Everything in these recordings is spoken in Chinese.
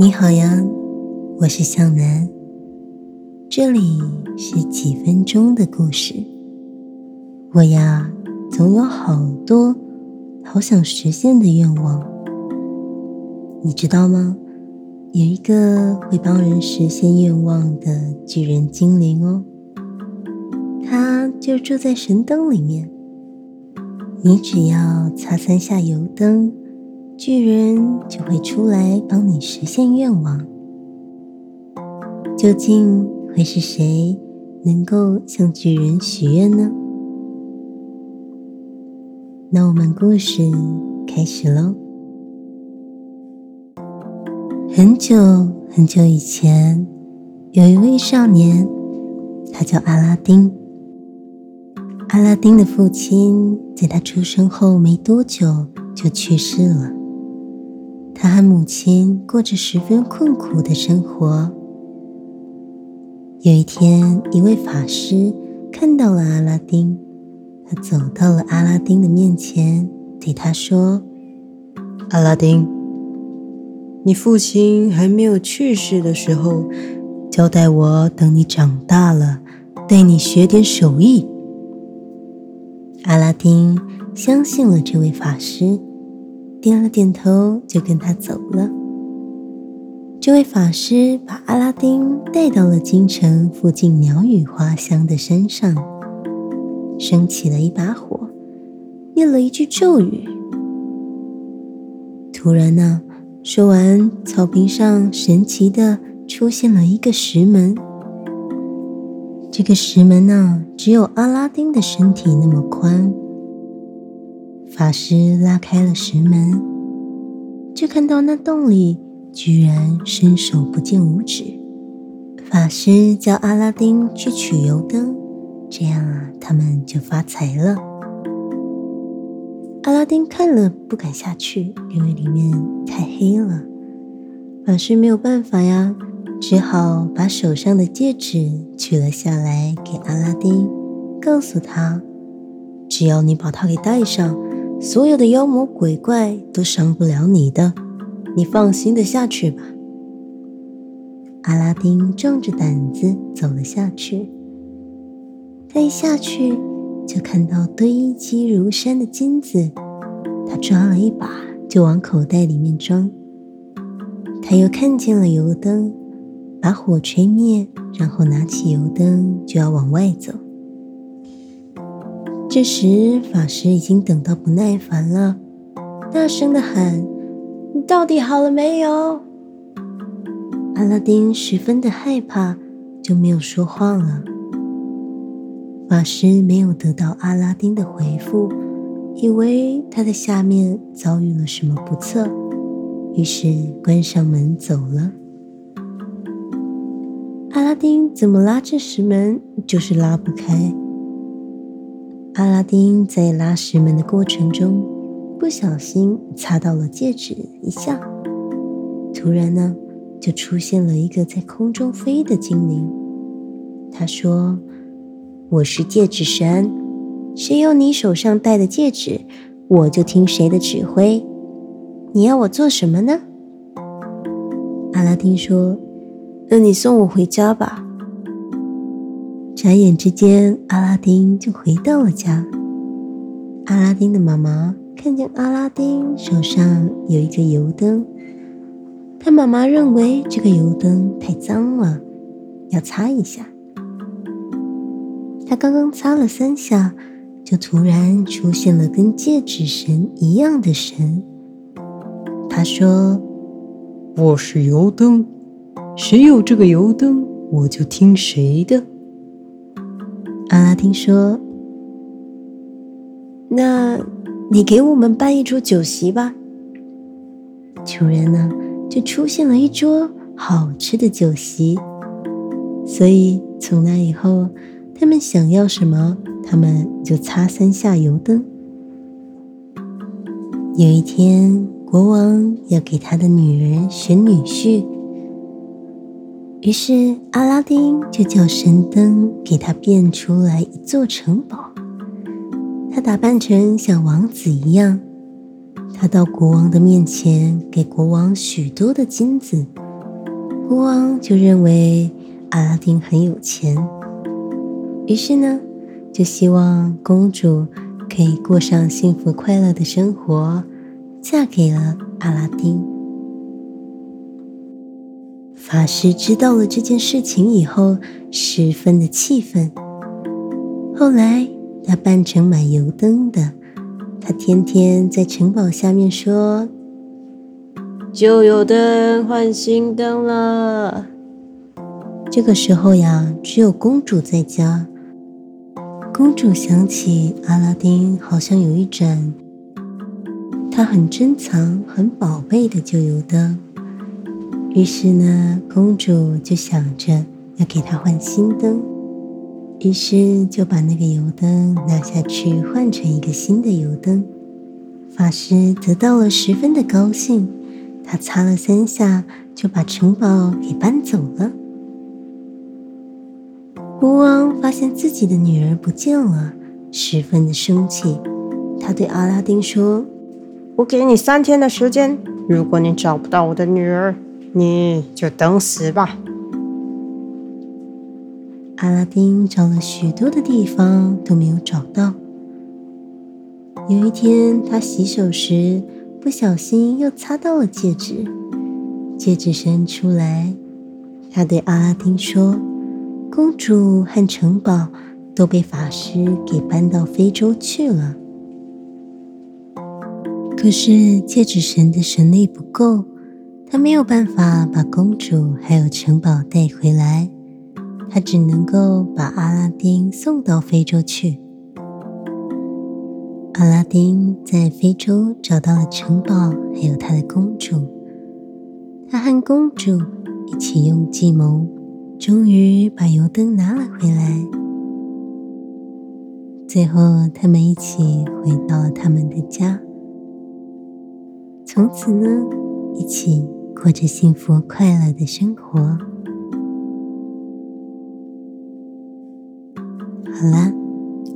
你好呀，我是向南，这里是几分钟的故事。我呀，总有好多好想实现的愿望，你知道吗？有一个会帮人实现愿望的巨人精灵哦，他就住在神灯里面。你只要擦三下油灯，巨人就会出来帮你实现愿望。究竟会是谁能够向巨人许愿呢？那我们故事开始喽。很久很久以前，有一位少年，他叫阿拉丁。阿拉丁的父亲在他出生后没多久就去世了。他和母亲过着十分困苦的生活。有一天，一位法师看到了阿拉丁，他走到了阿拉丁的面前，对他说：“阿拉丁，你父亲还没有去世的时候，交代我等你长大了，带你学点手艺。”阿拉丁相信了这位法师，点了点头，就跟他走了。这位法师把阿拉丁带到了京城附近鸟语花香的山上，升起了一把火，念了一句咒语。突然呢，说完，草坪上神奇的出现了一个石门。这个石门呢，只有阿拉丁的身体那么宽。法师拉开了石门，就看到那洞里居然伸手不见五指。法师叫阿拉丁去取油灯，这样啊，他们就发财了。阿拉丁看了不敢下去，因为里面太黑了。法师没有办法呀。只好把手上的戒指取了下来给阿拉丁，告诉他：“只要你把它给戴上，所有的妖魔鬼怪都伤不了你的。你放心的下去吧。”阿拉丁壮着胆子走了下去。他一下去就看到堆积如山的金子，他抓了一把就往口袋里面装。他又看见了油灯。把火吹灭，然后拿起油灯就要往外走。这时，法师已经等到不耐烦了，大声的喊：“你到底好了没有？”阿拉丁十分的害怕，就没有说话了。法师没有得到阿拉丁的回复，以为他在下面遭遇了什么不测，于是关上门走了。阿拉丁怎么拉这石门，就是拉不开。阿拉丁在拉石门的过程中，不小心擦到了戒指一下，突然呢，就出现了一个在空中飞的精灵。他说：“我是戒指神，谁有你手上戴的戒指，我就听谁的指挥。你要我做什么呢？”阿拉丁说。那你送我回家吧。眨眼之间，阿拉丁就回到了家。阿拉丁的妈妈看见阿拉丁手上有一个油灯，他妈妈认为这个油灯太脏了，要擦一下。他刚刚擦了三下，就突然出现了跟戒指神一样的神。他说：“我是油灯。”谁有这个油灯，我就听谁的。阿拉丁说：“那你给我们办一桌酒席吧。”主人呢，就出现了一桌好吃的酒席。所以从那以后，他们想要什么，他们就擦三下油灯。有一天，国王要给他的女人选女婿。于是阿拉丁就叫神灯给他变出来一座城堡。他打扮成像王子一样，他到国王的面前，给国王许多的金子，国王就认为阿拉丁很有钱，于是呢，就希望公主可以过上幸福快乐的生活，嫁给了阿拉丁。法师知道了这件事情以后，十分的气愤。后来，他扮成买油灯的，他天天在城堡下面说：“旧油灯换新灯了。”这个时候呀，只有公主在家。公主想起阿拉丁好像有一盏她很珍藏、很宝贝的旧油灯。于是呢，公主就想着要给他换新灯，于是就把那个油灯拿下去换成一个新的油灯。法师得到了十分的高兴，他擦了三下就把城堡给搬走了。国王发现自己的女儿不见了，十分的生气，他对阿拉丁说：“我给你三天的时间，如果你找不到我的女儿。”你就等死吧！阿拉丁找了许多的地方都没有找到。有一天，他洗手时不小心又擦到了戒指，戒指伸出来。他对阿拉丁说：“公主和城堡都被法师给搬到非洲去了。可是戒指神的神力不够。”他没有办法把公主还有城堡带回来，他只能够把阿拉丁送到非洲去。阿拉丁在非洲找到了城堡，还有他的公主。他和公主一起用计谋，终于把油灯拿了回来。最后，他们一起回到了他们的家。从此呢，一起。过着幸福快乐的生活。好啦，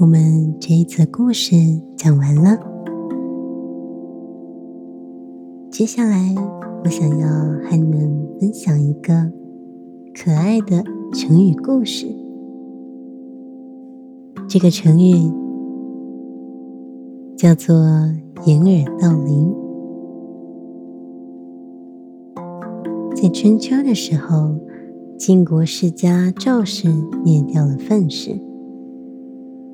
我们这一则故事讲完了。接下来，我想要和你们分享一个可爱的成语故事。这个成语叫做“掩耳盗铃”。在春秋的时候，晋国世家赵氏灭掉了范氏，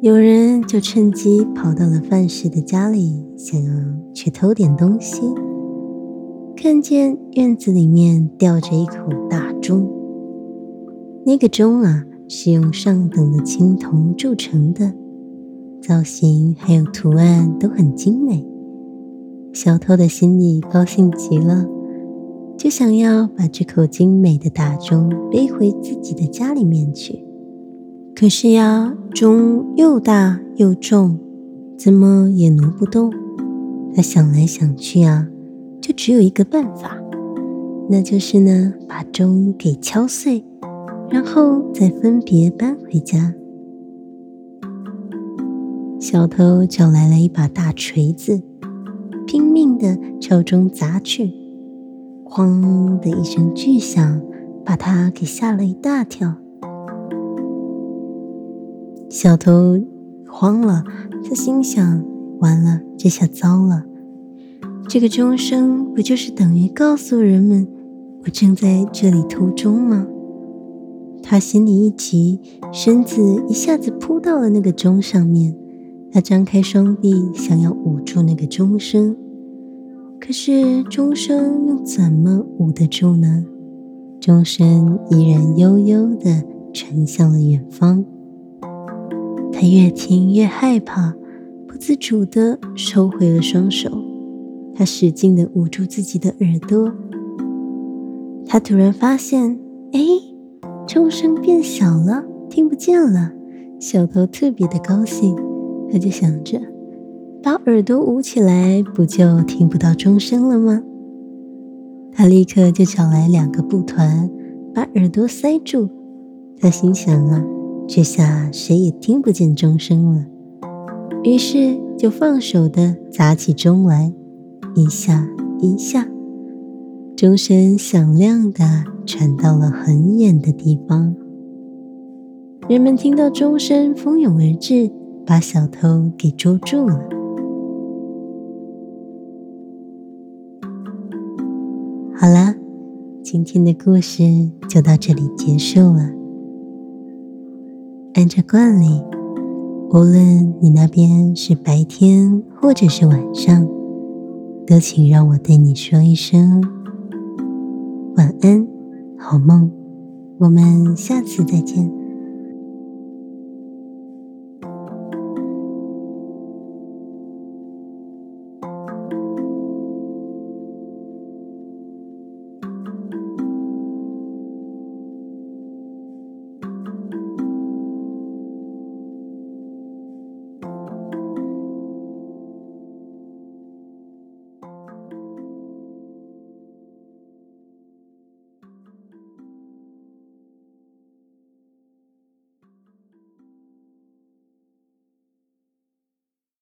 有人就趁机跑到了范氏的家里，想要去偷点东西。看见院子里面吊着一口大钟，那个钟啊是用上等的青铜铸成的，造型还有图案都很精美。小偷的心里高兴极了。就想要把这口精美的大钟背回自己的家里面去，可是呀，钟又大又重，怎么也挪不动。他想来想去啊，就只有一个办法，那就是呢，把钟给敲碎，然后再分别搬回家。小偷找来了一把大锤子，拼命的朝钟砸去。哐的一声巨响，把他给吓了一大跳。小偷慌了，他心想：完了，这下糟了！这个钟声不就是等于告诉人们我正在这里偷钟吗？他心里一急，身子一下子扑到了那个钟上面。他张开双臂，想要捂住那个钟声。可是钟声又怎么捂得住呢？钟声依然悠悠地传向了远方。他越听越害怕，不自主地收回了双手。他使劲地捂住自己的耳朵。他突然发现，哎，钟声变小了，听不见了。小偷特别的高兴，他就想着。把耳朵捂起来，不就听不到钟声了吗？他立刻就找来两个布团，把耳朵塞住。他心想啊，这下谁也听不见钟声了。于是就放手的砸起钟来，一下一下。钟声响亮的传到了很远的地方，人们听到钟声蜂拥而至，把小偷给捉住了。好啦，今天的故事就到这里结束了。按照惯例，无论你那边是白天或者是晚上，都请让我对你说一声。晚安，好梦，我们下次再见。